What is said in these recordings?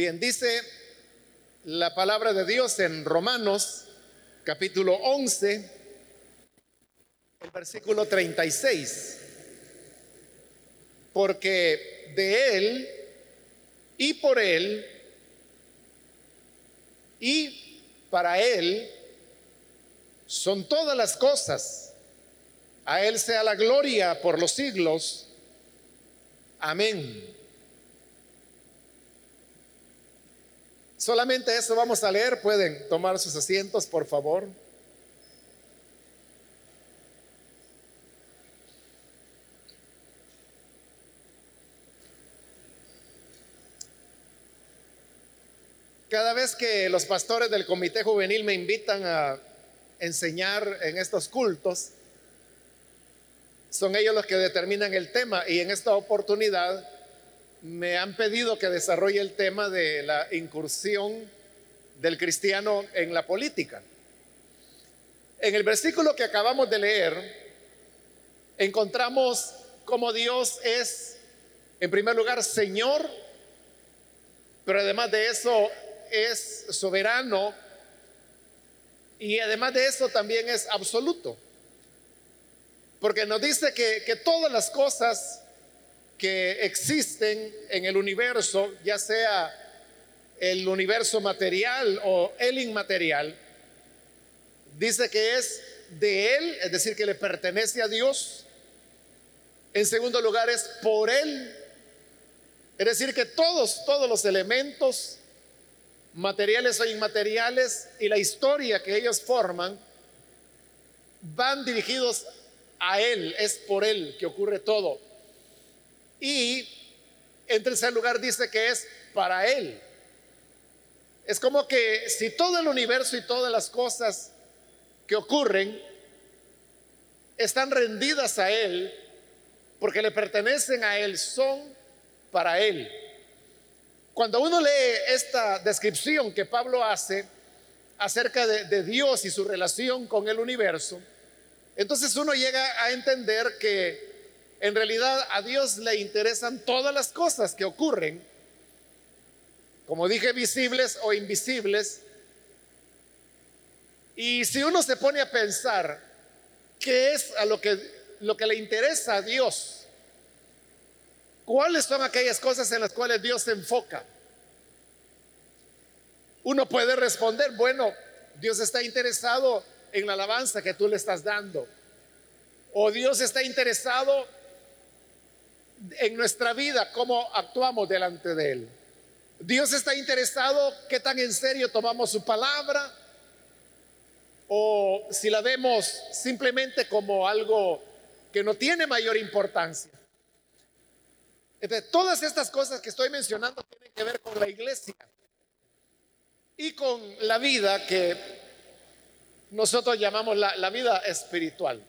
Bien, dice la palabra de Dios en Romanos capítulo 11, el versículo 36. Porque de Él y por Él y para Él son todas las cosas. A Él sea la gloria por los siglos. Amén. Solamente eso vamos a leer. Pueden tomar sus asientos, por favor. Cada vez que los pastores del comité juvenil me invitan a enseñar en estos cultos, son ellos los que determinan el tema y en esta oportunidad me han pedido que desarrolle el tema de la incursión del cristiano en la política. En el versículo que acabamos de leer, encontramos cómo Dios es, en primer lugar, Señor, pero además de eso es soberano y además de eso también es absoluto. Porque nos dice que, que todas las cosas que existen en el universo, ya sea el universo material o el inmaterial, dice que es de Él, es decir, que le pertenece a Dios. En segundo lugar, es por Él. Es decir, que todos, todos los elementos materiales o inmateriales, y la historia que ellos forman, van dirigidos a Él, es por Él que ocurre todo. Y en tercer lugar dice que es para Él. Es como que si todo el universo y todas las cosas que ocurren están rendidas a Él, porque le pertenecen a Él, son para Él. Cuando uno lee esta descripción que Pablo hace acerca de, Dios y su relación con el universo, entonces uno llega a entender que en realidad a Dios le interesan todas las cosas que ocurren, como dije, visibles o invisibles. Y si uno se pone a pensar qué es a lo que, lo que le interesa a Dios, ¿Cuáles son aquellas cosas en las cuales Dios se enfoca? Uno puede responder, bueno, Dios está interesado en la alabanza que tú le estás dando. O Dios está interesado en nuestra vida, cómo actuamos delante de Él. Dios está interesado qué tan en serio tomamos su palabra o si la vemos simplemente como algo que no tiene mayor importancia todas estas cosas que estoy mencionando tienen que ver con la iglesia y con la vida que nosotros llamamos la, la vida espiritual.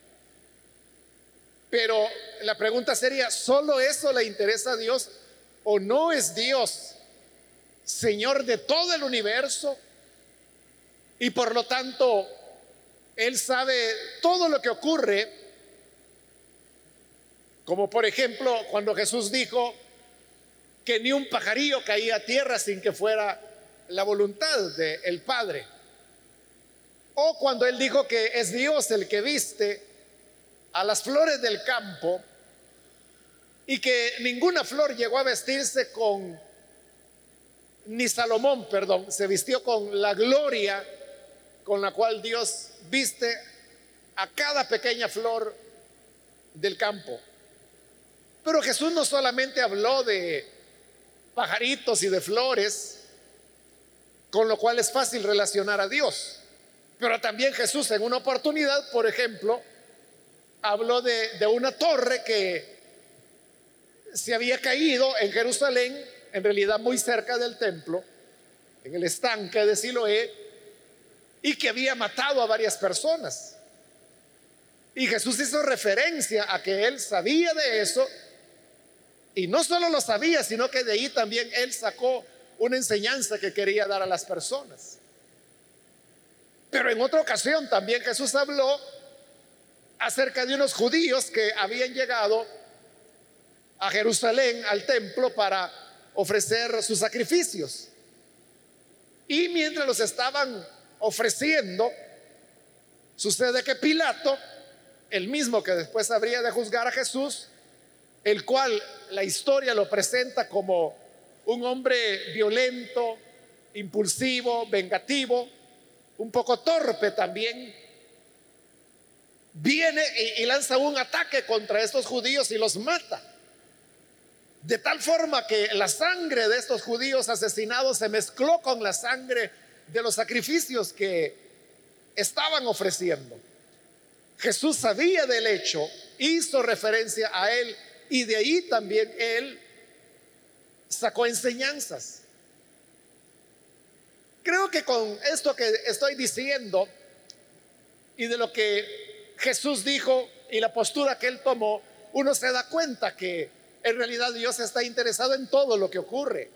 Pero la pregunta sería, ¿solo eso le interesa a Dios o no es Dios Señor de todo el universo? Y por lo tanto, Él sabe todo lo que ocurre como por ejemplo cuando Jesús dijo que ni un pajarillo caía a tierra sin que fuera la voluntad del Padre. O cuando él dijo que es Dios el que viste a las flores del campo y que ninguna flor llegó a vestirse con, ni Salomón, perdón, se vistió con la gloria con la cual Dios viste a cada pequeña flor del campo. Pero Jesús no solamente habló de pajaritos y de flores, con lo cual es fácil relacionar a Dios. Pero también Jesús en una oportunidad, por ejemplo, habló de, una torre que se había caído en Jerusalén, en realidad muy cerca del templo, en el estanque de Siloé, y que había matado a varias personas. Y Jesús hizo referencia a que él sabía de eso y no solo lo sabía, sino que de ahí también él sacó una enseñanza que quería dar a las personas. Pero en otra ocasión también Jesús habló acerca de unos judíos que habían llegado a Jerusalén, al templo, para ofrecer sus sacrificios. Y mientras los estaban ofreciendo, sucede que Pilato, el mismo que después habría de juzgar a Jesús, el cual la historia lo presenta como un hombre violento, impulsivo, vengativo, un poco torpe también, viene y, lanza un ataque contra estos judíos y los mata. De tal forma que la sangre de estos judíos asesinados se mezcló con la sangre de los sacrificios que estaban ofreciendo. Jesús sabía del hecho, hizo referencia a él y de ahí también él sacó enseñanzas. Creo que con esto que estoy diciendo y de lo que Jesús dijo y la postura que él tomó, uno se da cuenta que en realidad Dios está interesado en todo lo que ocurre.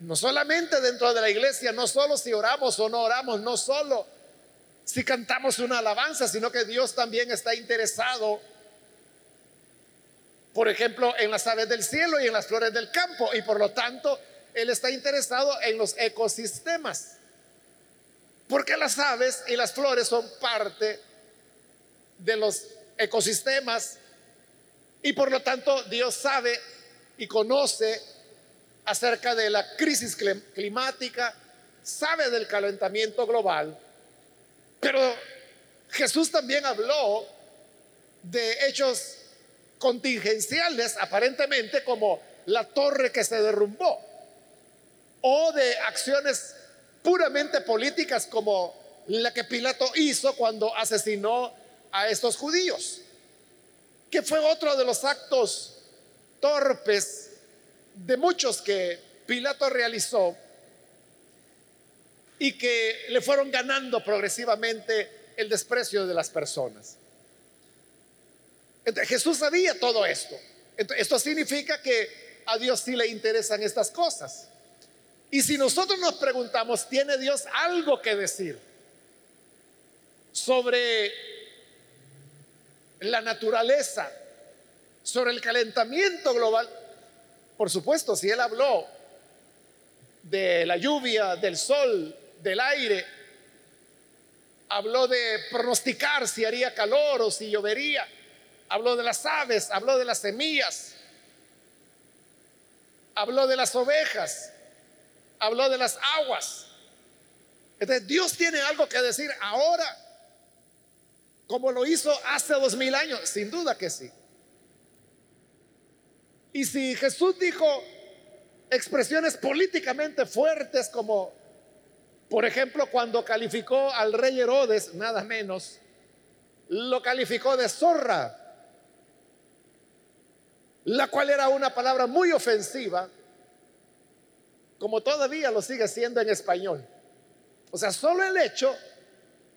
No solamente dentro de la iglesia, no solo si oramos o no oramos, no solo si cantamos una alabanza, sino que Dios también está interesado, por ejemplo, en las aves del cielo y en las flores del campo. Y por lo tanto, Él está interesado en los ecosistemas. Porque las aves y las flores son parte de los ecosistemas y por lo tanto Dios sabe y conoce acerca de la crisis climática, sabe del calentamiento global, pero Jesús también habló de hechos contingenciales, aparentemente como la torre que se derrumbó, o de acciones puramente políticas como la que Pilato hizo cuando asesinó a estos judíos, que fue otro de los actos torpes de muchos que Pilato realizó y que le fueron ganando progresivamente el desprecio de las personas. Entonces, Jesús sabía todo esto. esto significa que a Dios sí le interesan estas cosas. Y si nosotros nos preguntamos, ¿tiene Dios algo que decir sobre la naturaleza, sobre el calentamiento global? Por supuesto, si Él habló de la lluvia, del sol, del aire, habló de pronosticar si haría calor o si llovería, habló de las aves, habló de las semillas, habló de las ovejas, habló de las aguas. Entonces Dios tiene algo que decir ahora, como lo hizo hace dos mil años, sin duda que sí. Y si Jesús dijo expresiones políticamente fuertes como, por ejemplo, cuando calificó al rey Herodes, nada menos, lo calificó de zorra, la cual era una palabra muy ofensiva, como todavía lo sigue siendo en español. O sea, solo el hecho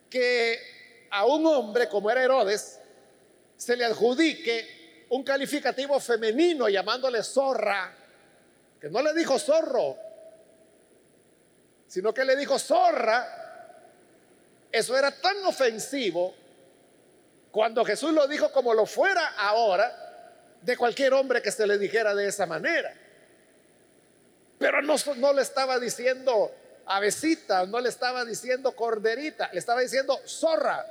que a un hombre como era Herodes se le adjudique un calificativo femenino llamándole zorra, que no le dijo zorro, sino que le dijo zorra, eso era tan ofensivo cuando Jesús lo dijo como lo fuera ahora de cualquier hombre que se le dijera de esa manera. Pero no, le estaba diciendo avecita, no le estaba diciendo corderita, le estaba diciendo zorra,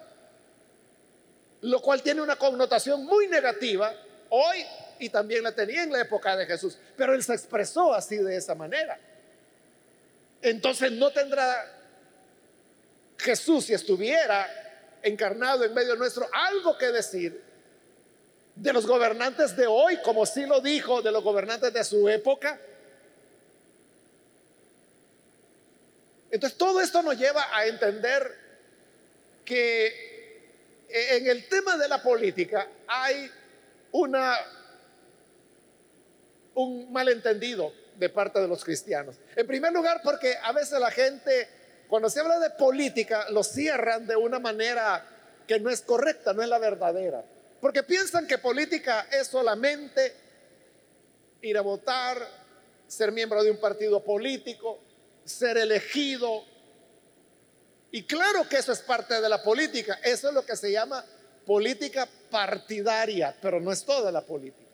lo cual tiene una connotación muy negativa hoy y también la tenía en la época de Jesús, pero él se expresó así de esa manera. Entonces no tendrá Jesús, si estuviera encarnado en medio nuestro, algo que decir de los gobernantes de hoy, como sí lo dijo de los gobernantes de su época. Entonces todo esto nos lleva a entender que en el tema de la política hay una, un malentendido de parte de los cristianos. En primer lugar, porque a veces la gente, cuando se habla de política, lo cierran de una manera que no es correcta, no es la verdadera. Porque piensan que política es solamente ir a votar, ser miembro de un partido político, ser elegido. Y claro que eso es parte de la política, eso es lo que se llama política partidaria, pero no es toda la política.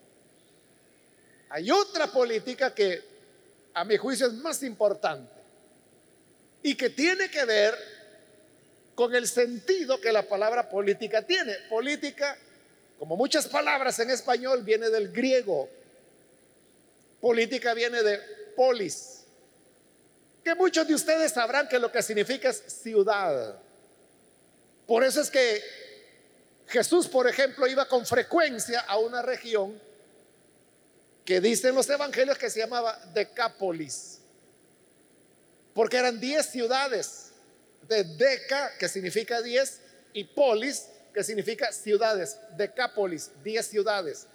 Hay otra política que a mi juicio es más importante y que tiene que ver con el sentido que la palabra política tiene. Política, como muchas palabras en español, viene del griego. Política viene de polis, que muchos de ustedes sabrán que lo que significa es ciudad. Por eso es que Jesús, por ejemplo, iba con frecuencia a una región que dicen los evangelios que se llamaba Decápolis, porque eran diez ciudades, de Deca, que significa diez, y Polis, que significa ciudades, Decápolis, diez ciudades.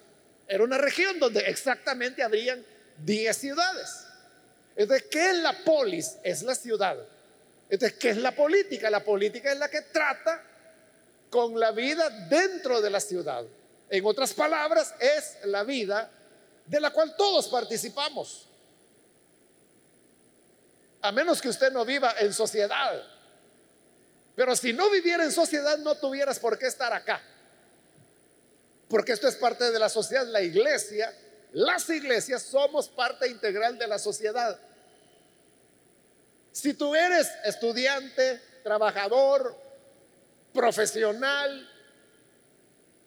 Era una región donde exactamente habrían diez ciudades. Entonces, ¿qué es la polis? Es la ciudad. Entonces, ¿qué es la política? La política es la que trata con la vida dentro de la ciudad. En otras palabras, es la vida de la cual todos participamos. A menos que usted no viva en sociedad. Pero si no viviera en sociedad, no tuvieras por qué estar acá. Porque esto es parte de la sociedad. La iglesia, las iglesias somos parte integral de la sociedad. Si tú eres estudiante, trabajador, profesional,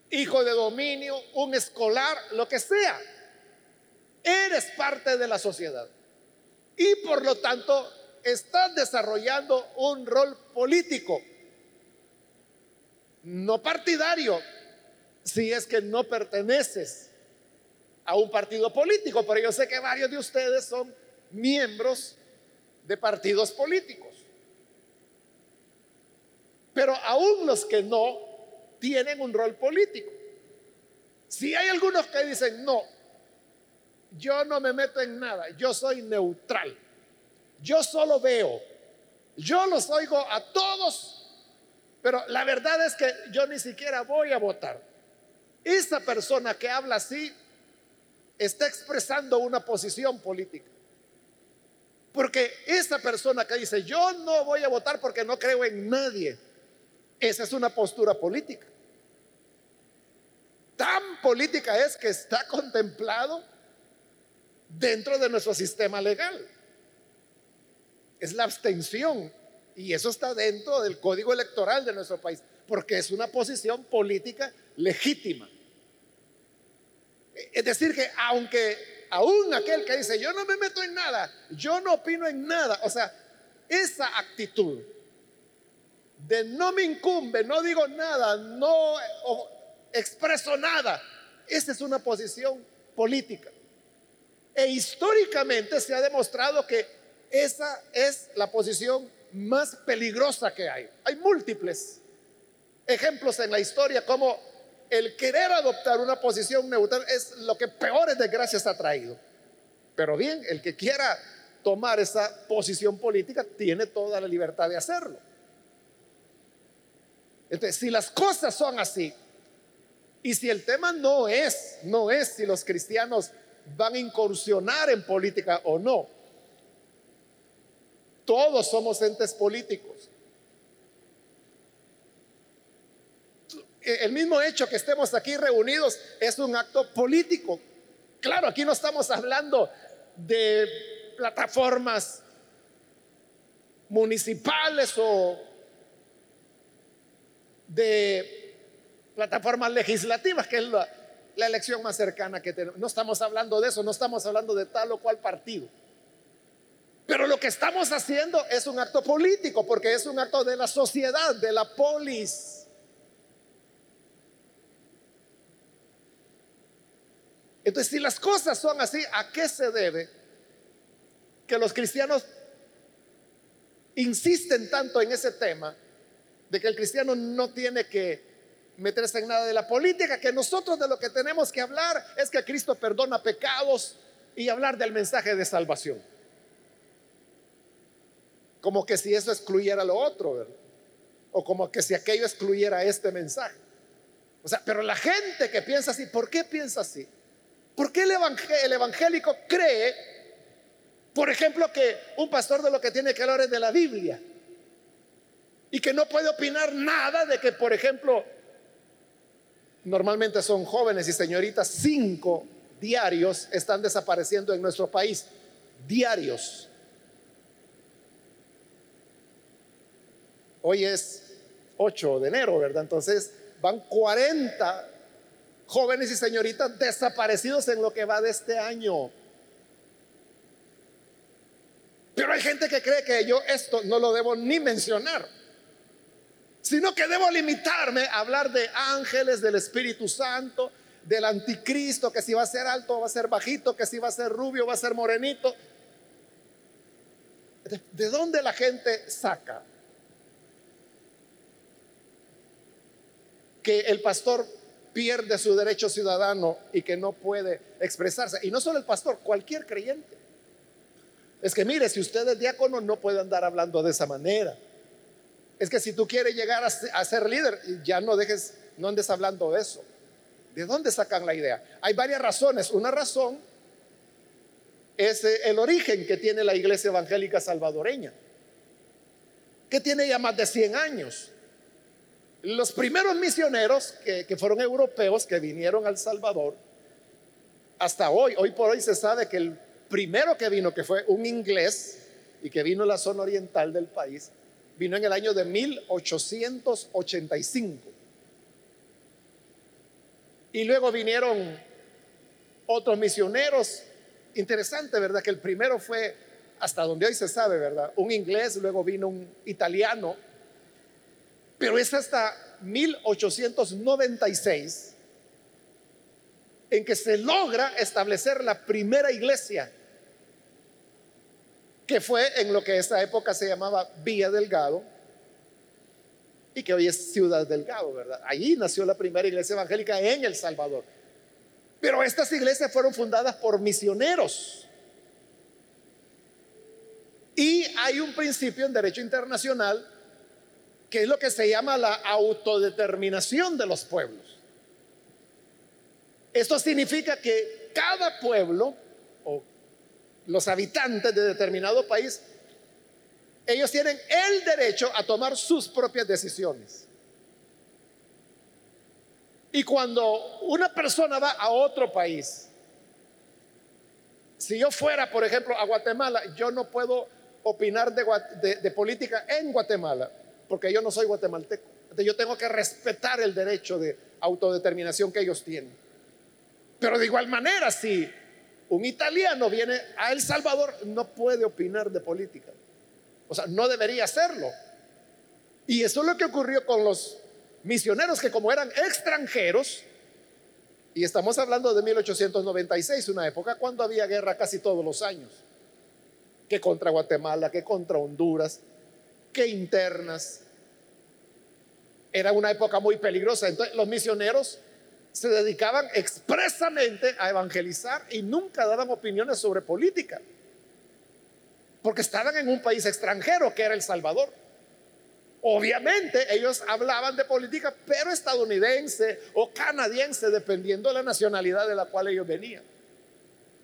hijo de dominio, un escolar, lo que sea, Eres parte de la sociedad. Y por lo tanto, estás desarrollando un rol político, no partidario, si es que no perteneces a un partido político. Pero yo sé que varios de ustedes son miembros de partidos políticos. Pero aún los que no tienen un rol político. Si hay algunos que dicen, no, yo no me meto en nada, yo soy neutral. Yo solo veo. Yo los oigo a todos, pero la verdad es que yo ni siquiera voy a votar. Esa persona que habla así está expresando una posición política. Porque esa persona que dice, yo no voy a votar porque no creo en nadie, esa es una postura política. Tan política es que está contemplado dentro de nuestro sistema legal. Es la abstención. Y eso está dentro del código electoral de nuestro país, porque es una posición política legítima. Es decir, que aunque aún aquel que dice, yo no me meto en nada, yo no opino en nada, o sea, esa actitud de no me incumbe, no digo nada, no expreso nada, esa es una posición política. E históricamente se ha demostrado que esa es la posición más peligrosa que hay. Hay múltiples ejemplos en la historia como el querer adoptar una posición neutral es lo que peores desgracias ha traído. Pero bien, el que quiera tomar esa posición política tiene toda la libertad de hacerlo. Entonces, si las cosas son así, y si el tema no es, no es si los cristianos van a incursionar en política o no. Todos somos entes políticos. El mismo hecho que estemos aquí reunidos es un acto político. Claro, aquí no estamos hablando de plataformas municipales o de plataformas legislativas, que es la, la elección más cercana que tenemos. No estamos hablando de eso, no estamos hablando de tal o cual partido. Pero lo que estamos haciendo es un acto político, porque es un acto de la sociedad, de la polis. Entonces, si las cosas son así, ¿a qué se debe que los cristianos insisten tanto en ese tema de que el cristiano no tiene que meterse en nada de la política, que nosotros de lo que tenemos que hablar es que Cristo perdona pecados y hablar del mensaje de salvación. Como que si eso excluyera lo otro, O como que si aquello excluyera este mensaje. O sea, pero la gente que piensa así, ¿por qué piensa así? ¿Por qué el, el evangélico cree, por ejemplo, que un pastor de lo que tiene que hablar es de la Biblia? Y que no puede opinar nada de que, por ejemplo, normalmente son jóvenes y señoritas, cinco diarios están desapareciendo en nuestro país. Diarios. Hoy es 8 de enero, ¿verdad? Entonces van 40 jóvenes y señoritas desaparecidos en lo que va de este año. Pero hay gente que cree que yo esto no lo debo ni mencionar, sino que debo limitarme a hablar de ángeles, del Espíritu Santo, del anticristo, que si va a ser alto va a ser bajito, que si va a ser rubio va a ser morenito. ¿De dónde la gente saca que el pastor pierde su derecho ciudadano y que no puede expresarse? Y no solo el pastor, cualquier creyente. Es que mire, si usted es diácono no puede andar hablando de esa manera. Es que si tú quieres llegar a ser líder, ya no dejes, no andes hablando de eso. ¿De dónde sacan la idea? Hay varias razones. Una razón es eh, el origen que tiene la iglesia evangélica salvadoreña, que tiene ya más de 100 años. Los primeros misioneros que, que fueron europeos que vinieron al Salvador, hasta hoy, hoy por hoy se sabe que el primero que vino, que fue un inglés y que vino a la zona oriental del país, vino en el año de 1885. Y luego vinieron otros misioneros Interesante, ¿verdad? Que el primero fue, hasta donde hoy se sabe, ¿verdad? Un inglés, luego vino un italiano, pero es hasta 1896 en que se logra establecer la primera iglesia, que fue en lo que esa época se llamaba Villa Delgado y que hoy es Ciudad Delgado, ¿verdad? Allí nació la primera iglesia evangélica en El Salvador. Pero estas iglesias fueron fundadas por misioneros. Y hay un principio en derecho internacional que es lo que se llama la autodeterminación de los pueblos. Esto significa que cada pueblo o los habitantes de determinado país, ellos tienen el derecho a tomar sus propias decisiones. Y cuando una persona va a otro país, si yo fuera, por ejemplo, a Guatemala, yo no puedo opinar de, política en Guatemala, porque yo no soy guatemalteco. yo tengo que respetar el derecho de autodeterminación que ellos tienen. Pero de igual manera, si un italiano viene a El Salvador, no puede opinar de política. O sea, no debería hacerlo. Y eso es lo que ocurrió con los misioneros que como eran extranjeros, y estamos hablando de 1896, una época cuando había guerra casi todos los años, que contra Guatemala, que contra Honduras, que internas. Era una época muy peligrosa. Entonces los misioneros se dedicaban expresamente a evangelizar y nunca daban opiniones sobre política, porque estaban en un país extranjero que era El Salvador. Obviamente ellos hablaban de política, pero estadounidense o canadiense, dependiendo de la nacionalidad de la cual ellos venían.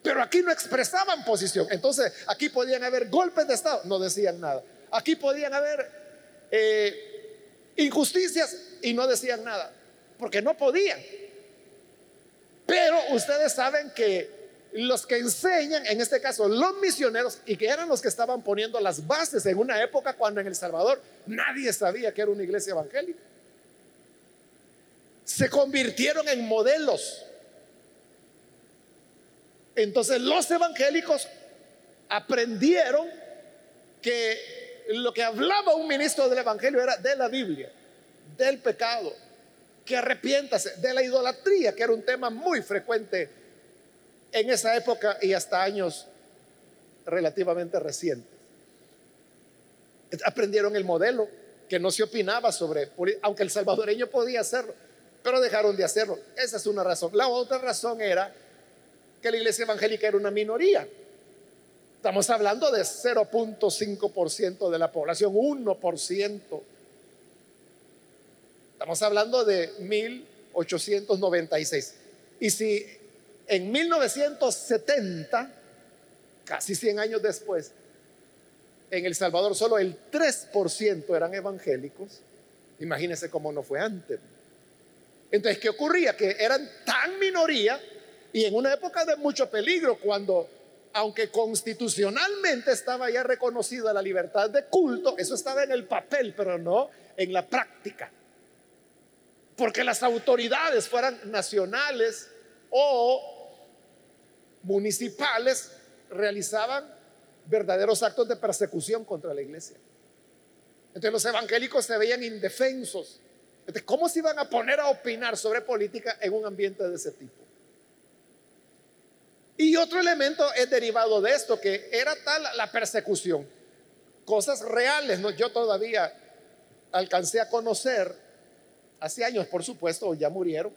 Pero aquí no expresaban posición. Entonces, aquí podían haber golpes de Estado, no decían nada. Aquí podían haber eh, injusticias y no decían nada, porque no podían. Pero ustedes saben que los que enseñan, en este caso los misioneros, y que eran los que estaban poniendo las bases en una época cuando en El Salvador nadie sabía que era una iglesia evangélica, se convirtieron en modelos. Entonces los evangélicos aprendieron que lo que hablaba un ministro del Evangelio era de la Biblia, del pecado, que arrepiéntase, de la idolatría, que era un tema muy frecuente en esa época y hasta años relativamente recientes. Aprendieron el modelo, que no se opinaba sobre, aunque el salvadoreño podía hacerlo, pero dejaron de hacerlo. Esa es una razón. La otra razón era que la iglesia evangélica era una minoría. Estamos hablando de 0.5% de la población, 1%. Estamos hablando de 1896. Y si en 1970, casi 100 años después, en El Salvador solo el 3% eran evangélicos. Imagínense cómo no fue antes. Entonces, ¿qué ocurría? Que eran tan minoría y en una época de mucho peligro, cuando aunque constitucionalmente estaba ya reconocida la libertad de culto, eso estaba en el papel, pero no en la práctica. Porque las autoridades fueran nacionales o municipales realizaban verdaderos actos de persecución contra la iglesia. Entonces los evangélicos se veían indefensos. Entonces, ¿cómo se iban a poner a opinar sobre política en un ambiente de ese tipo? Y otro elemento es derivado de esto, que era tal la persecución. Cosas reales, ¿no? Yo todavía alcancé a conocer, hace años por supuesto, ya murieron,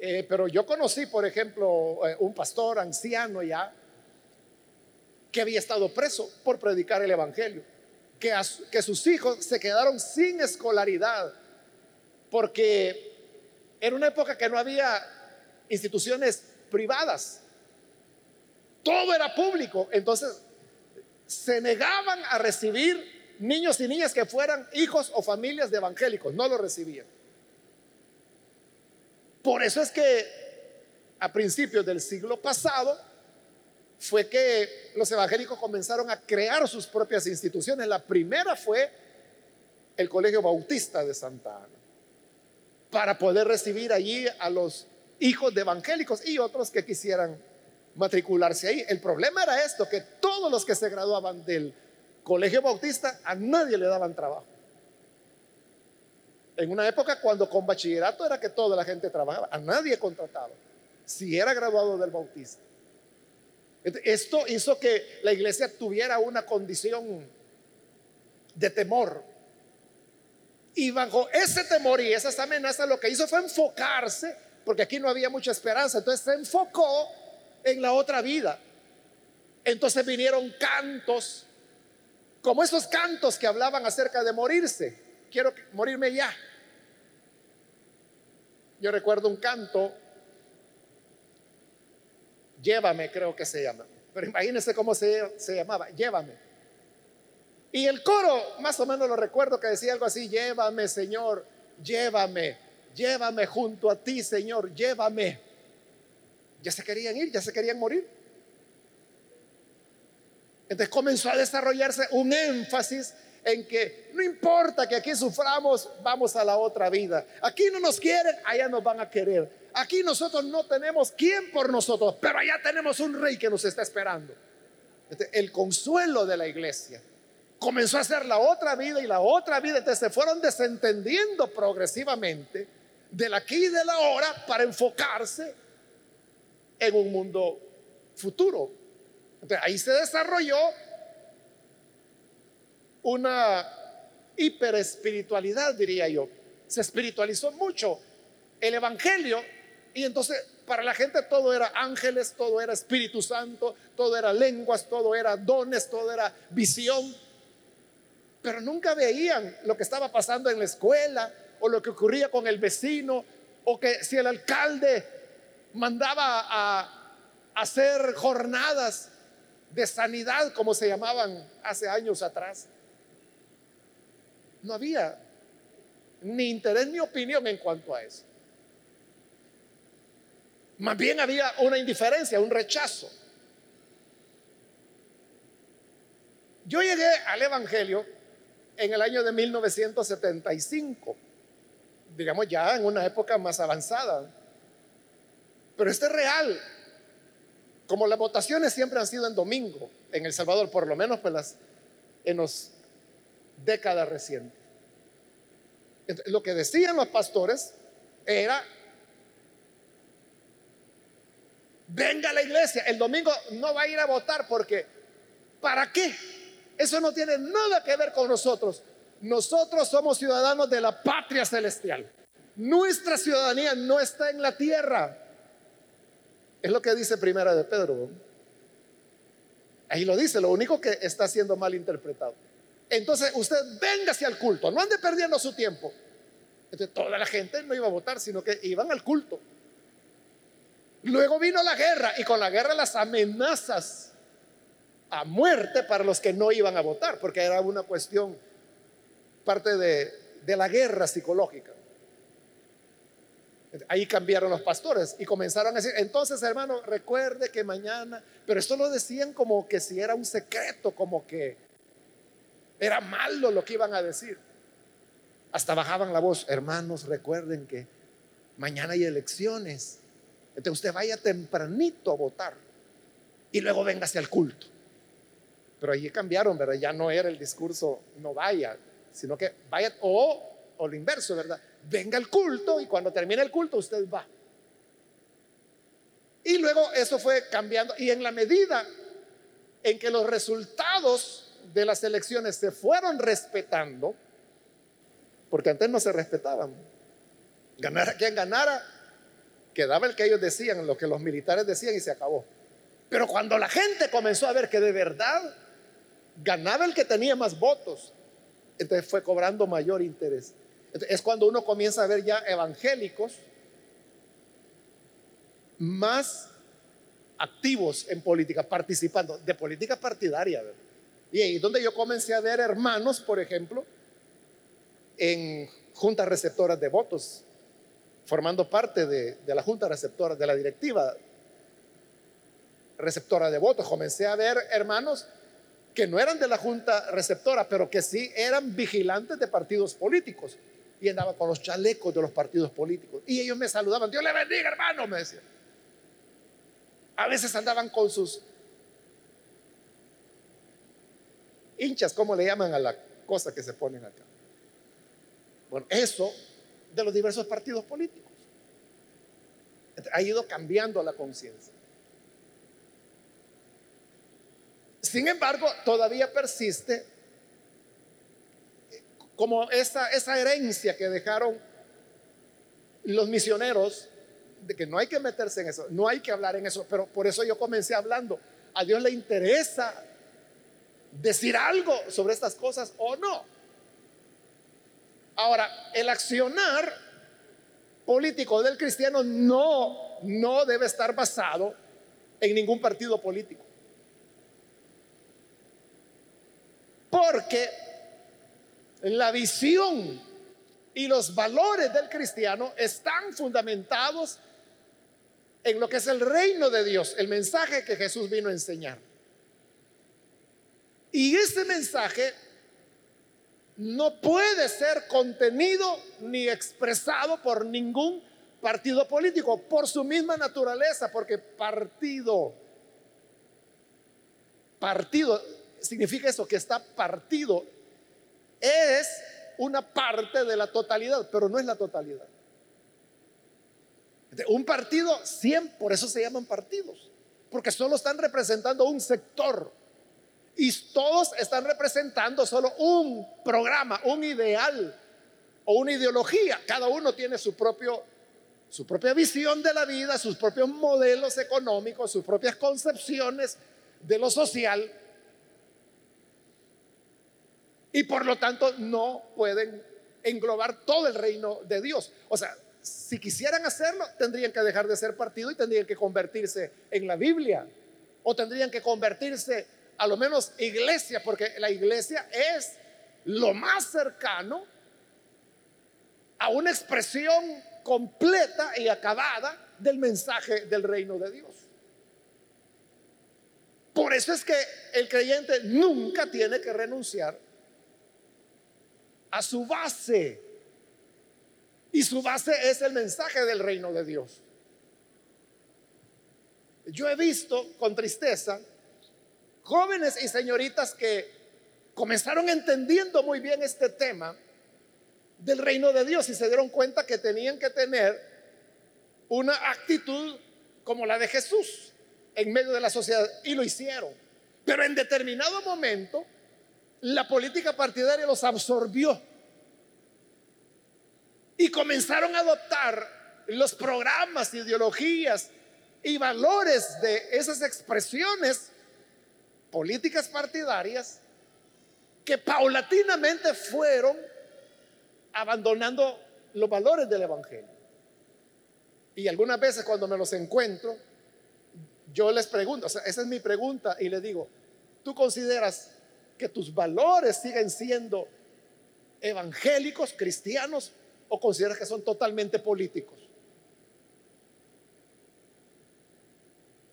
eh, pero yo conocí, por ejemplo, eh, un pastor anciano ya, que había estado preso por predicar el Evangelio, que, sus hijos se quedaron sin escolaridad, porque era una época que no había instituciones privadas todo era público. Entonces, se negaban a recibir niños y niñas que fueran hijos o familias de evangélicos. No lo recibían. Por eso es que a principios del siglo pasado fue que los evangélicos comenzaron a crear sus propias instituciones. La primera fue el Colegio Bautista de Santa Ana, para poder recibir allí a los hijos de evangélicos y otros que quisieran matricularse ahí. El problema era esto, que todos los que se graduaban del colegio bautista, a nadie le daban trabajo. En una época cuando con bachillerato era que toda la gente trabajaba, a nadie contrataba, si era graduado del bautista. Esto hizo que la iglesia tuviera una condición de temor. Y bajo ese temor y esas amenazas lo que hizo fue enfocarse, porque aquí no había mucha esperanza, entonces se enfocó en la otra vida. Entonces vinieron cantos, como esos cantos que hablaban acerca de morirse. Quiero morirme ya. Yo recuerdo un canto, llévame creo que se llama, pero imagínense cómo se, se llamaba, llévame. Y el coro, más o menos lo recuerdo que decía algo así, llévame Señor, llévame, llévame junto a ti Señor, llévame ya se querían ir, ya se querían morir. Entonces comenzó a desarrollarse un énfasis en que no importa que aquí suframos, vamos a la otra vida. Aquí no nos quieren, allá nos van a querer. Aquí nosotros no tenemos quien por nosotros, pero allá tenemos un rey que nos está esperando. el consuelo de la iglesia comenzó a ser la otra vida y la otra vida. Entonces se fueron desentendiendo progresivamente del aquí y de la hora para enfocarse en un mundo futuro. Entonces, ahí se desarrolló una hiperespiritualidad, diría yo. Se espiritualizó mucho el Evangelio y entonces para la gente todo era ángeles, todo era Espíritu Santo, todo era lenguas, todo era dones, todo era visión. Pero nunca veían lo que estaba pasando en la escuela o lo que ocurría con el vecino o que si el alcalde mandaba a hacer jornadas de sanidad, como se llamaban hace años atrás. No había ni interés ni opinión en cuanto a eso. Más bien había una indiferencia, un rechazo. Yo llegué al Evangelio en el año de 1975, digamos ya en una época más avanzada. Pero este es real. Como las votaciones siempre han sido en domingo, en El Salvador, por lo menos pues en las décadas recientes. lo que decían los pastores era, venga a la iglesia, el domingo no va a ir a votar porque, ¿para qué? Eso no tiene nada que ver con nosotros. Nosotros somos ciudadanos de la patria celestial. Nuestra ciudadanía no está en la tierra. Es lo que dice Primera de Pedro. Ahí lo dice, lo único que está siendo mal interpretado. Entonces usted véngase al culto, no ande perdiendo su tiempo. Entonces toda la gente no iba a votar, sino que iban al culto. Luego vino la guerra y con la guerra las amenazas a muerte para los que no iban a votar, porque era una cuestión parte de, de la guerra psicológica. Ahí cambiaron los pastores y comenzaron a decir, entonces hermano, recuerde que mañana, pero esto lo decían como que si era un secreto, como que era malo lo que iban a decir. Hasta bajaban la voz, hermanos, recuerden que mañana hay elecciones. Entonces usted vaya tempranito a votar y luego véngase al culto. Pero allí cambiaron, ¿verdad? Ya no era el discurso, no vaya, sino que vaya, o, o lo inverso, ¿verdad? Venga al culto y cuando termine el culto usted va. Y luego eso fue cambiando. Y en la medida en que los resultados de las elecciones se fueron respetando, porque antes no se respetaban, ganara quien ganara, quedaba el que ellos decían, lo que los militares decían y se acabó. Pero cuando la gente comenzó a ver que de verdad ganaba el que tenía más votos, entonces fue cobrando mayor interés. Es cuando uno comienza a ver ya evangélicos más activos en política, participando de política partidaria. Y ahí donde yo comencé a ver hermanos, por ejemplo, en juntas receptoras de votos, formando parte de, la junta receptora, de la directiva receptora de votos. Comencé a ver hermanos que no eran de la junta receptora, pero que sí eran vigilantes de partidos políticos. Y andaba con los chalecos de los partidos políticos. Y ellos me saludaban, Dios le bendiga, hermano, me decían. A veces andaban con sus hinchas, ¿cómo le llaman a la cosa que se ponen acá? Bueno, eso de los diversos partidos políticos. Ha ido cambiando la conciencia. Sin embargo, todavía persiste como esa, esa herencia que dejaron los misioneros de que no hay que meterse en eso, no hay que hablar en eso, pero por eso yo comencé hablando. A Dios le interesa decir algo sobre estas cosas o no. Ahora, el accionar político del cristiano no, no debe estar basado en ningún partido político. Porque la visión y los valores del cristiano están fundamentados en lo que es el reino de Dios, el mensaje que Jesús vino a enseñar. Y ese mensaje no puede ser contenido ni expresado por ningún partido político, por su misma naturaleza, porque partido, partido, significa eso, que está partido, es una parte de la totalidad, pero no es la totalidad. Un partido, siempre, por eso se llaman partidos, porque solo están representando un sector y todos están representando solo un programa, un ideal o una ideología. Cada uno tiene su propio su propia visión de la vida, sus propios modelos económicos, sus propias concepciones de lo social. Y por lo tanto no pueden englobar todo el reino de Dios. O sea, si quisieran hacerlo, tendrían que dejar de ser partido y tendrían que convertirse en la Biblia. O tendrían que convertirse a lo menos iglesia, porque la iglesia es lo más cercano a una expresión completa y acabada del mensaje del reino de Dios. Por eso es que el creyente nunca tiene que renunciar a su base. Y su base es el mensaje del reino de Dios. Yo he visto con tristeza jóvenes y señoritas que comenzaron entendiendo muy bien este tema del reino de Dios y se dieron cuenta que tenían que tener una actitud como la de Jesús en medio de la sociedad y lo hicieron. Pero en determinado momento la política partidaria los absorbió y comenzaron a adoptar los programas, ideologías y valores de esas expresiones políticas partidarias que paulatinamente fueron abandonando los valores del Evangelio. Y algunas veces cuando me los encuentro, yo les pregunto, esa es mi pregunta y le digo, ¿tú consideras que tus valores sigan siendo evangélicos, cristianos, o consideras que son totalmente políticos.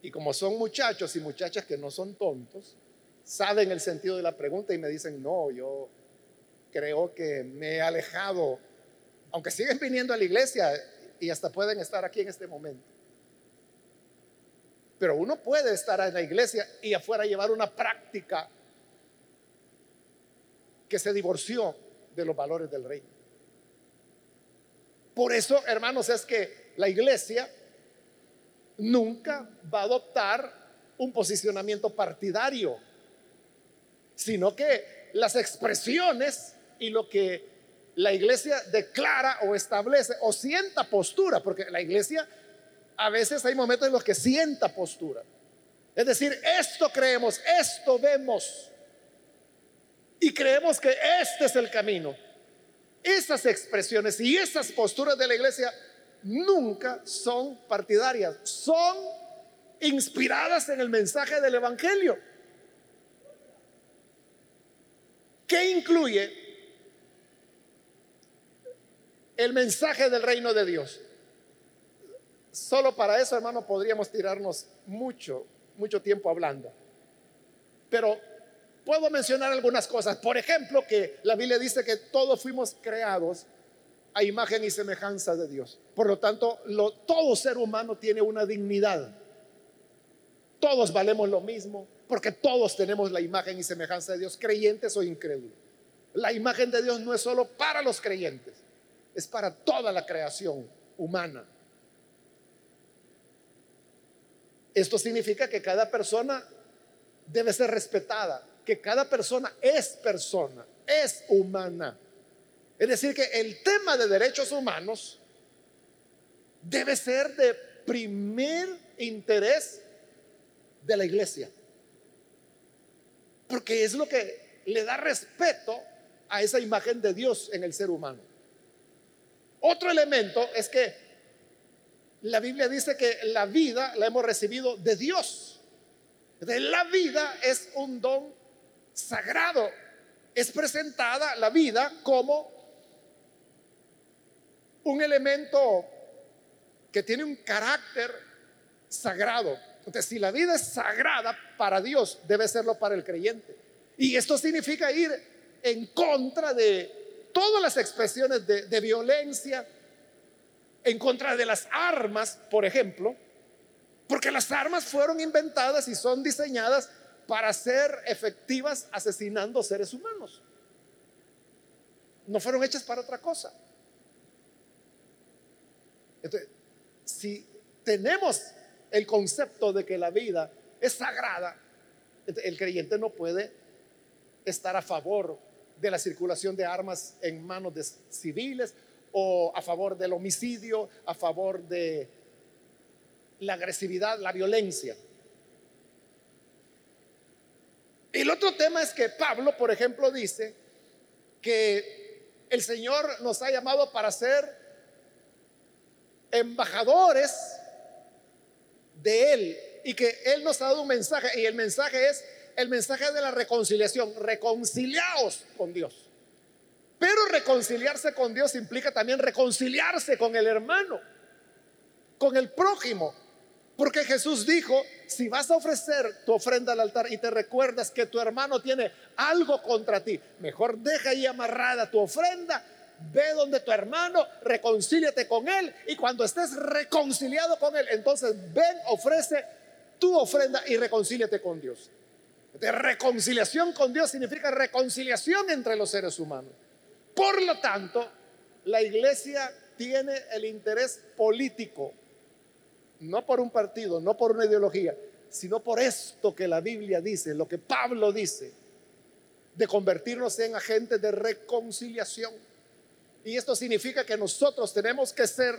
Y como son muchachos y muchachas que no son tontos, saben el sentido de la pregunta y me dicen, no, yo creo que me he alejado, aunque siguen viniendo a la iglesia y hasta pueden estar aquí en este momento. Pero uno puede estar en la iglesia y afuera llevar una práctica que se divorció de los valores del reino. Por eso, hermanos, es que la iglesia nunca va a adoptar un posicionamiento partidario, sino que las expresiones y lo que la iglesia declara o establece o sienta postura, porque la iglesia a veces hay momentos en los que sienta postura. Es decir, esto creemos, esto vemos. Y creemos que este es el camino. Esas expresiones y esas posturas de la iglesia nunca son partidarias, son inspiradas en el mensaje del Evangelio. ¿Qué incluye el mensaje del reino de Dios? Solo para eso, hermano, podríamos tirarnos mucho, mucho tiempo hablando. Pero puedo mencionar algunas cosas. Por ejemplo, que la Biblia dice que todos fuimos creados a imagen y semejanza de Dios. Por lo tanto, todo ser humano tiene una dignidad. Todos valemos lo mismo, porque todos tenemos la imagen y semejanza de Dios, creyentes o incrédulos. La imagen de Dios no es solo para los creyentes, es para toda la creación humana. Esto significa que cada persona debe ser respetada, que cada persona es persona, es humana. Es decir, que el tema de derechos humanos debe ser de primer interés de la iglesia. Porque es lo que le da respeto a esa imagen de Dios en el ser humano. Otro elemento es que la Biblia dice que la vida la hemos recibido de Dios. De la vida es un don sagrado. Es presentada la vida como un elemento que tiene un carácter sagrado. Entonces, si la vida es sagrada para Dios, debe serlo para el creyente. Y esto significa ir en contra de todas las expresiones de, de violencia, en contra de las armas, por ejemplo, porque las armas fueron inventadas y son diseñadas para ser efectivas asesinando seres humanos. No fueron hechas para otra cosa. Entonces, si tenemos el concepto de que la vida es sagrada, el creyente no puede estar a favor de la circulación de armas en manos de civiles o a favor del homicidio, a favor de la agresividad, la violencia. El otro tema es que Pablo, por ejemplo, dice que el Señor nos ha llamado para ser embajadores de Él y que Él nos ha dado un mensaje y el mensaje es el mensaje de la reconciliación, reconciliaos con Dios. Pero reconciliarse con Dios implica también reconciliarse con el hermano, con el prójimo. Porque Jesús dijo, si vas a ofrecer tu ofrenda al altar y te recuerdas que tu hermano tiene algo contra ti, mejor deja ahí amarrada tu ofrenda, ve donde tu hermano, reconcíliate con él y cuando estés reconciliado con él, entonces ven, ofrece tu ofrenda y reconcíliate con Dios. De reconciliación con Dios significa reconciliación entre los seres humanos. Por lo tanto, la iglesia tiene el interés político, no por un partido, no por una ideología, sino por esto que la Biblia dice, lo que Pablo dice, de convertirnos en agentes de reconciliación. Y esto significa que nosotros tenemos que ser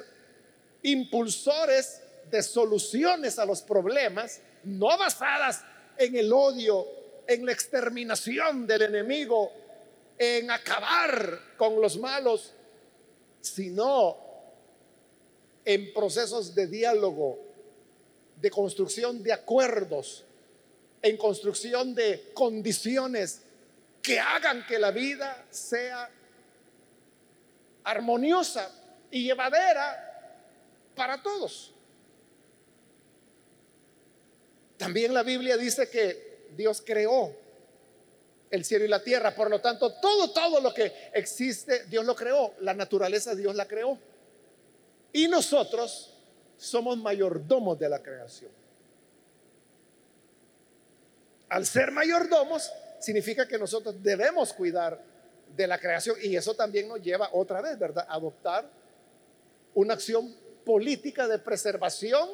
impulsores de soluciones a los problemas, no basadas en el odio, en la exterminación del enemigo en acabar con los malos, sino en procesos de diálogo, de construcción de acuerdos, en construcción de condiciones que hagan que la vida sea armoniosa y llevadera para todos. También la Biblia dice que Dios creó el cielo y la tierra. Por lo tanto, todo, todo lo que existe, Dios lo creó. La naturaleza, Dios la creó. Y nosotros somos mayordomos de la creación. Al ser mayordomos, significa que nosotros debemos cuidar de la creación. Y eso también nos lleva otra vez, ¿verdad? A adoptar una acción política de preservación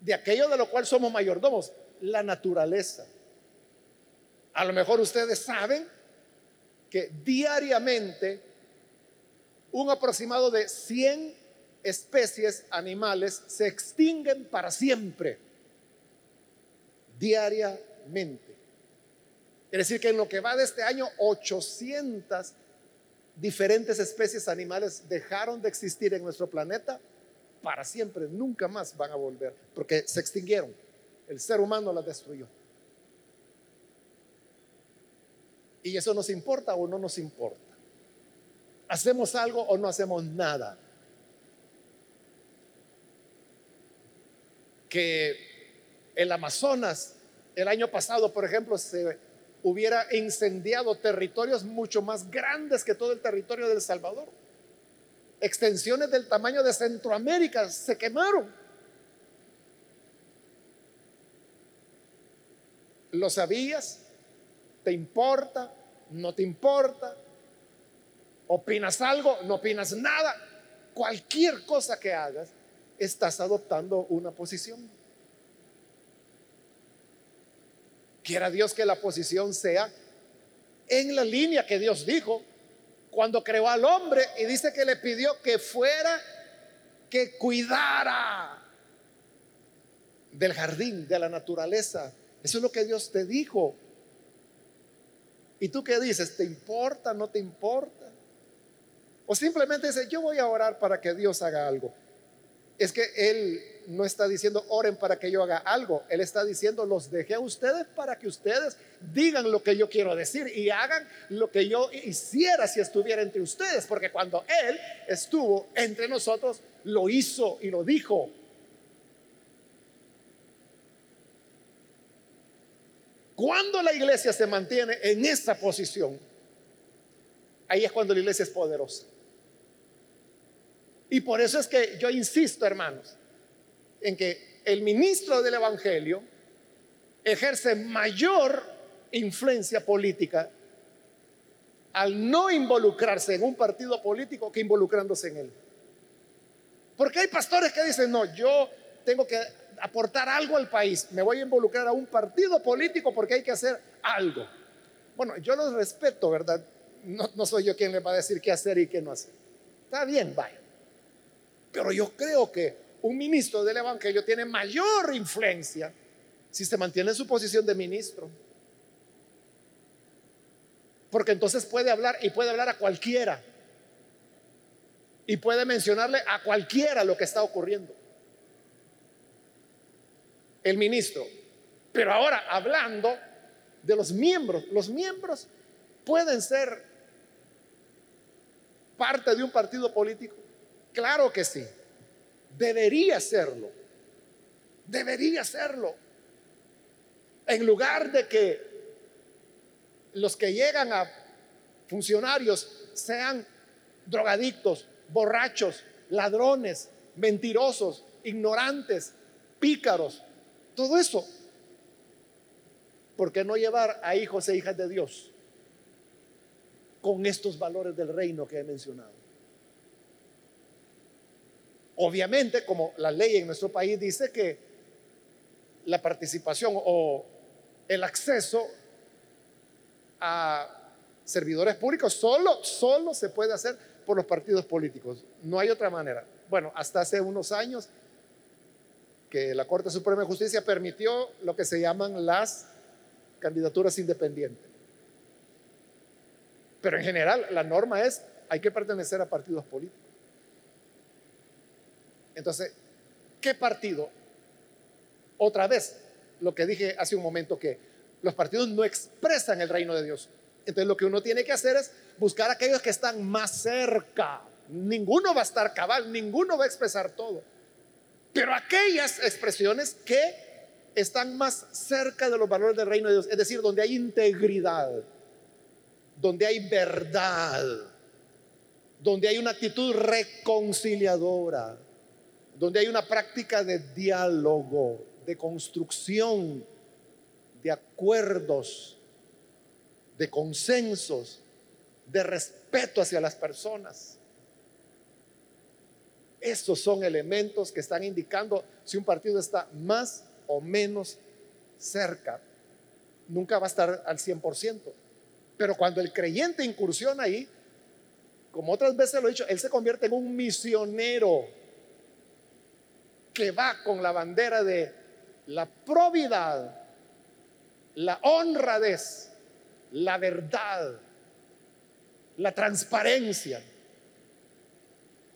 de aquello de lo cual somos mayordomos, la naturaleza. A lo mejor ustedes saben que diariamente un aproximado de 100 especies animales se extinguen para siempre. Diariamente. Es decir, que en lo que va de este año, 800 diferentes especies animales dejaron de existir en nuestro planeta para siempre, nunca más van a volver, porque se extinguieron. El ser humano las destruyó. Y eso nos importa o no nos importa. ¿Hacemos algo o no hacemos nada? Que el Amazonas, el año pasado, por ejemplo, se hubiera incendiado territorios mucho más grandes que todo el territorio del Salvador. Extensiones del tamaño de Centroamérica se quemaron. ¿Lo sabías? ¿Te importa? ¿No te importa? ¿Opinas algo? ¿No opinas nada? Cualquier cosa que hagas, estás adoptando una posición. Quiera Dios que la posición sea en la línea que Dios dijo cuando creó al hombre y dice que le pidió que fuera, que cuidara del jardín, de la naturaleza. Eso es lo que Dios te dijo. ¿Y tú qué dices? ¿Te importa? ¿No te importa? O simplemente dices, yo voy a orar para que Dios haga algo. Es que Él no está diciendo, oren para que yo haga algo. Él está diciendo, los dejé a ustedes para que ustedes digan lo que yo quiero decir y hagan lo que yo hiciera si estuviera entre ustedes. Porque cuando Él estuvo entre nosotros, lo hizo y lo dijo. Cuando la iglesia se mantiene en esa posición, ahí es cuando la iglesia es poderosa. Y por eso es que yo insisto, hermanos, en que el ministro del Evangelio ejerce mayor influencia política al no involucrarse en un partido político que involucrándose en él. Porque hay pastores que dicen, no, yo tengo que aportar algo al país, me voy a involucrar a un partido político porque hay que hacer algo. Bueno, yo los respeto, ¿verdad? No, soy yo quien les va a decir qué hacer y qué no hacer. Está bien, vaya. Pero yo creo que un ministro del Evangelio tiene mayor influencia si se mantiene en su posición de ministro. Porque entonces puede hablar y puede hablar a cualquiera. Y puede mencionarle a cualquiera lo que está ocurriendo el ministro. Pero ahora, hablando de los miembros, los miembros pueden ser parte de un partido político. Claro que sí. Debería serlo. Debería serlo. En lugar de que los que llegan a funcionarios sean drogadictos, borrachos, ladrones, mentirosos, ignorantes, pícaros, todo eso. ¿Por qué no llevar a hijos e hijas de Dios con estos valores del reino que he mencionado? Obviamente, como la ley en nuestro país dice que la participación o el acceso a servidores públicos solo, solo se puede hacer por los partidos políticos. No hay otra manera. Bueno, hasta hace unos años que la Corte Suprema de Justicia permitió lo que se llaman las candidaturas independientes. Pero en general la norma es hay que pertenecer a partidos políticos. Entonces, ¿qué partido? Otra vez, lo que dije hace un momento, que los partidos no expresan el reino de Dios. Entonces lo que uno tiene que hacer es buscar aquellos que están más cerca. Ninguno va a estar cabal, ninguno va a expresar todo. Pero aquellas expresiones que están más cerca de los valores del reino de Dios, es decir, donde hay integridad, donde hay verdad, donde hay una actitud reconciliadora, donde hay una práctica de diálogo, de construcción, de acuerdos, de consensos, de respeto hacia las personas. Esos son elementos que están indicando si un partido está más o menos cerca. Nunca va a estar al 100%. Pero cuando el creyente incursiona ahí, como otras veces lo he dicho, él se convierte en un misionero que va con la bandera de la probidad, la honradez, la verdad, la transparencia,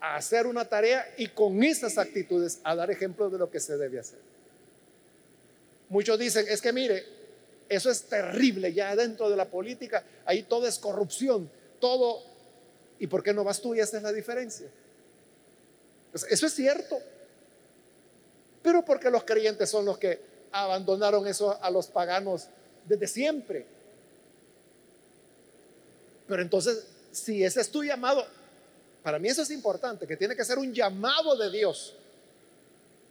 a hacer una tarea y con esas actitudes a dar ejemplo de lo que se debe hacer. Muchos dicen, es que mire, eso es terrible ya dentro de la política, ahí todo es corrupción, todo, ¿y por qué no vas tú? Y esa es la diferencia. Pues eso es cierto, pero porque los creyentes son los que abandonaron eso a los paganos desde siempre. Pero entonces, si ese es tu llamado, para mí eso es importante, que tiene que ser un llamado de Dios.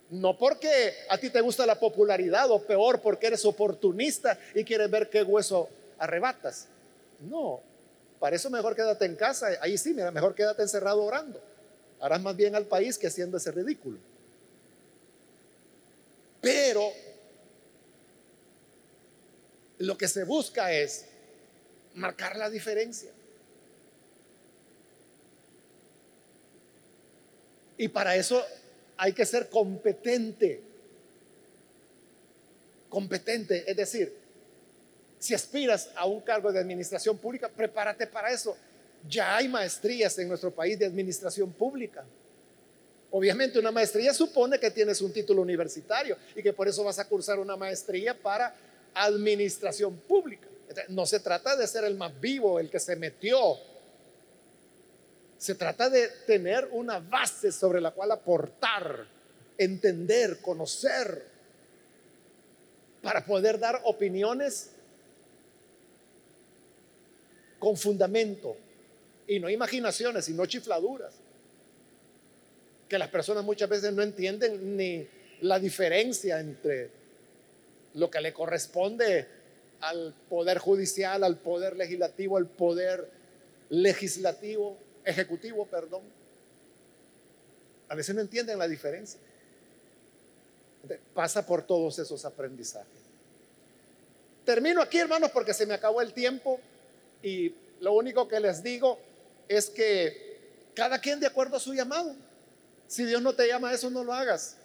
No porque a ti te gusta la popularidad o peor porque eres oportunista y quieres ver qué hueso arrebatas. No, para eso mejor quédate en casa. Ahí sí, mira, mejor quédate encerrado orando. Harás más bien al país que haciendo ese ridículo. Pero lo que se busca es marcar la diferencia. Y para eso hay que ser competente. Competente, es decir, si aspiras a un cargo de administración pública, prepárate para eso. Ya hay maestrías en nuestro país de administración pública. Obviamente una maestría supone que tienes un título universitario y que por eso vas a cursar una maestría para administración pública. No se trata de ser el más vivo, el que se metió. Se trata de tener una base sobre la cual aportar, entender, conocer, para poder dar opiniones con fundamento y no imaginaciones, sino chifladuras que las personas muchas veces no entienden ni la diferencia entre lo que le corresponde al poder judicial, al poder legislativo, al poder legislativo, ejecutivo, perdón. A veces no entienden la diferencia. Pasa por todos esos aprendizajes. Termino aquí, hermanos, porque se me acabó el tiempo y lo único que les digo es que cada quien de acuerdo a su llamado. Si Dios no te llama a eso, no lo hagas.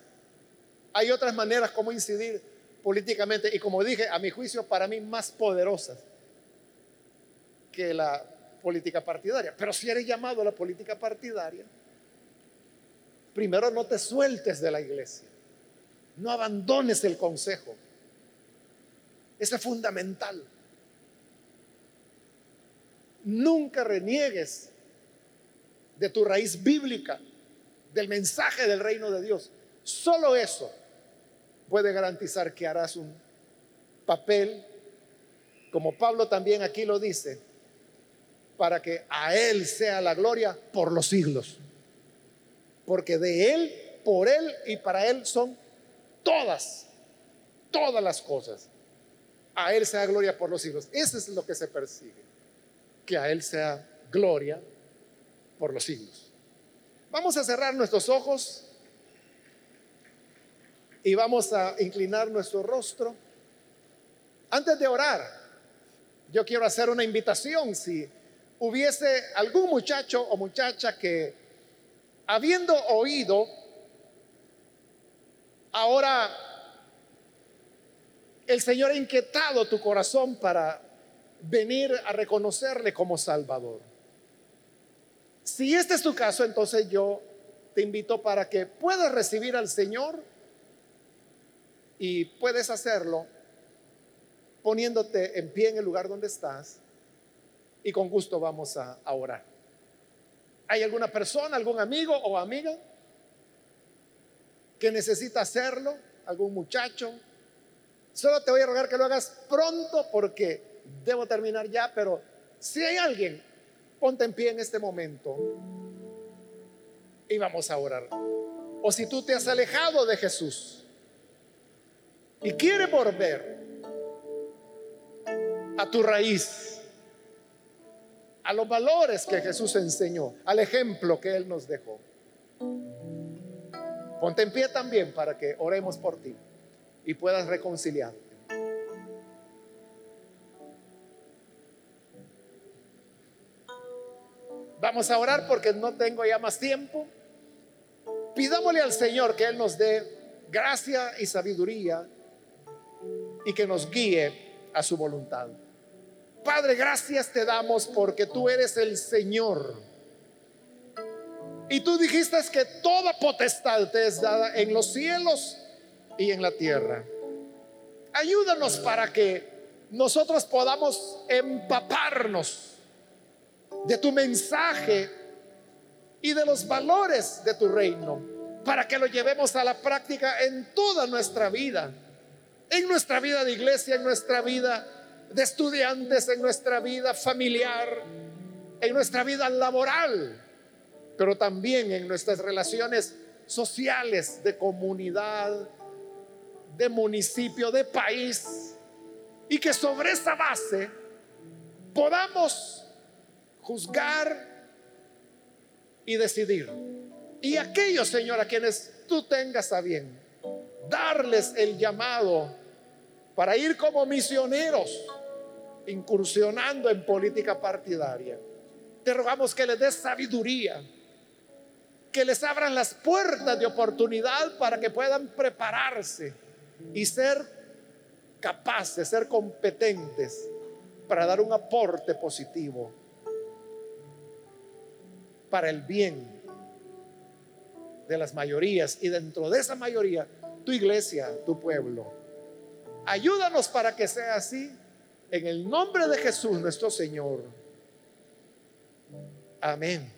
Hay otras maneras como incidir políticamente y como dije, a mi juicio, para mí más poderosas que la política partidaria. Pero si eres llamado a la política partidaria, primero no te sueltes de la iglesia, no abandones el consejo. Eso es fundamental. Nunca reniegues de tu raíz bíblica del mensaje del reino de Dios. Solo eso puede garantizar que harás un papel, como Pablo también aquí lo dice, para que a Él sea la gloria por los siglos. Porque de Él, por Él y para Él son todas, todas las cosas. A Él sea gloria por los siglos. Eso es lo que se persigue. Que a Él sea gloria por los siglos. Vamos a cerrar nuestros ojos y vamos a inclinar nuestro rostro. Antes de orar, yo quiero hacer una invitación. Si hubiese algún muchacho o muchacha que, habiendo oído, ahora el Señor ha inquietado tu corazón para venir a reconocerle como Salvador. Si este es tu caso, entonces yo te invito para que puedas recibir al Señor y puedes hacerlo poniéndote en pie en el lugar donde estás y con gusto vamos a, orar. ¿Hay alguna persona, algún amigo o amiga que necesita hacerlo? ¿Algún muchacho, Solo te voy a rogar que lo hagas pronto porque debo terminar ya, pero si hay alguien, ponte en pie en este momento y vamos a orar. O si tú te has alejado de Jesús y quieres volver a tu raíz, a los valores que Jesús enseñó, al ejemplo que Él nos dejó. Ponte en pie también para que oremos por ti y puedas reconciliarte. Vamos a orar porque no tengo ya más tiempo. Pidámosle al Señor que Él nos dé gracia y sabiduría y que nos guíe a su voluntad. Padre, gracias te damos porque tú eres el Señor. Y tú dijiste que toda potestad te es dada en los cielos y en la tierra. Ayúdanos para que nosotros podamos empaparnos de tu mensaje y de los valores de tu reino, para que lo llevemos a la práctica en toda nuestra vida, en nuestra vida de iglesia, en nuestra vida de estudiantes, en nuestra vida familiar, en nuestra vida laboral, pero también en nuestras relaciones sociales, de comunidad, de municipio, de país, y que sobre esa base podamos juzgar y decidir. Y aquellos, Señor, a quienes tú tengas a bien, darles el llamado para ir como misioneros, incursionando en política partidaria. Te rogamos que les des sabiduría, que les abran las puertas de oportunidad para que puedan prepararse y ser capaces, ser competentes para dar un aporte positivo para el bien de las mayorías y dentro de esa mayoría tu iglesia, tu pueblo. Ayúdanos para que sea así en el nombre de Jesús nuestro Señor. Amén.